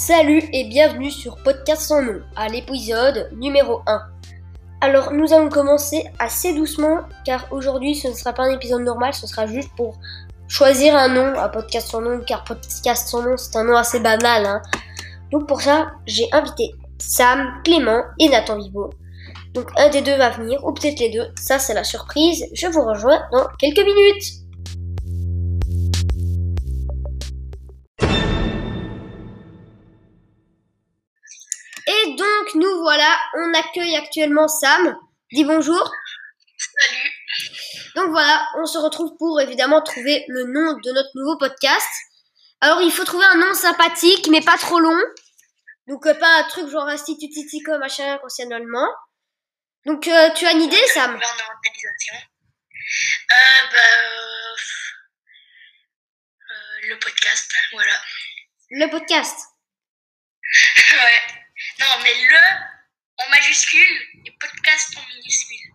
Salut et bienvenue sur Podcast sans nom, à l'épisode numéro 1. Alors nous allons commencer assez doucement car aujourd'hui ce ne sera pas un épisode normal, ce sera juste pour choisir un nom à Podcast sans nom car Podcast sans nom c'est un nom assez banal. Hein. Donc pour ça j'ai invité Sam, Clément et Nathan Vivo. Donc un des deux va venir ou peut-être les deux, ça c'est la surprise. Je vous rejoins dans quelques minutes. Donc nous voilà, on accueille actuellement Sam. Dis bonjour. Salut. Donc voilà, on se retrouve pour évidemment trouver le nom de notre nouveau podcast. Alors il faut trouver un nom sympathique mais pas trop long. Donc euh, pas un truc genre institutitico machin concernement. Donc euh, tu as une idée Sam? Euh, bah, euh, le podcast, voilà. Le podcast. ouais. Non, mais le en majuscule et podcast en minuscule.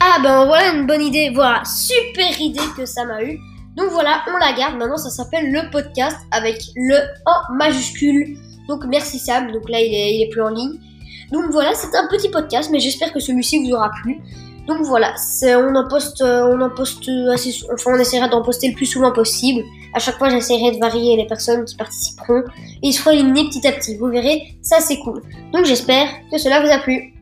Ah ben voilà une bonne idée, voilà, super idée que Sam a eu. Donc voilà, on la garde, maintenant ça s'appelle le podcast avec le en majuscule. Donc merci Sam, donc là il est, il est plus en ligne. Donc voilà, c'est un petit podcast, mais j'espère que celui-ci vous aura plu. Donc voilà, on en poste, euh, on en poste assez, sou- enfin on essaiera d'en poster le plus souvent possible. À chaque fois, j'essaierai de varier les personnes qui participeront et ils seront éliminés petit à petit. Vous verrez, ça c'est cool. Donc j'espère que cela vous a plu.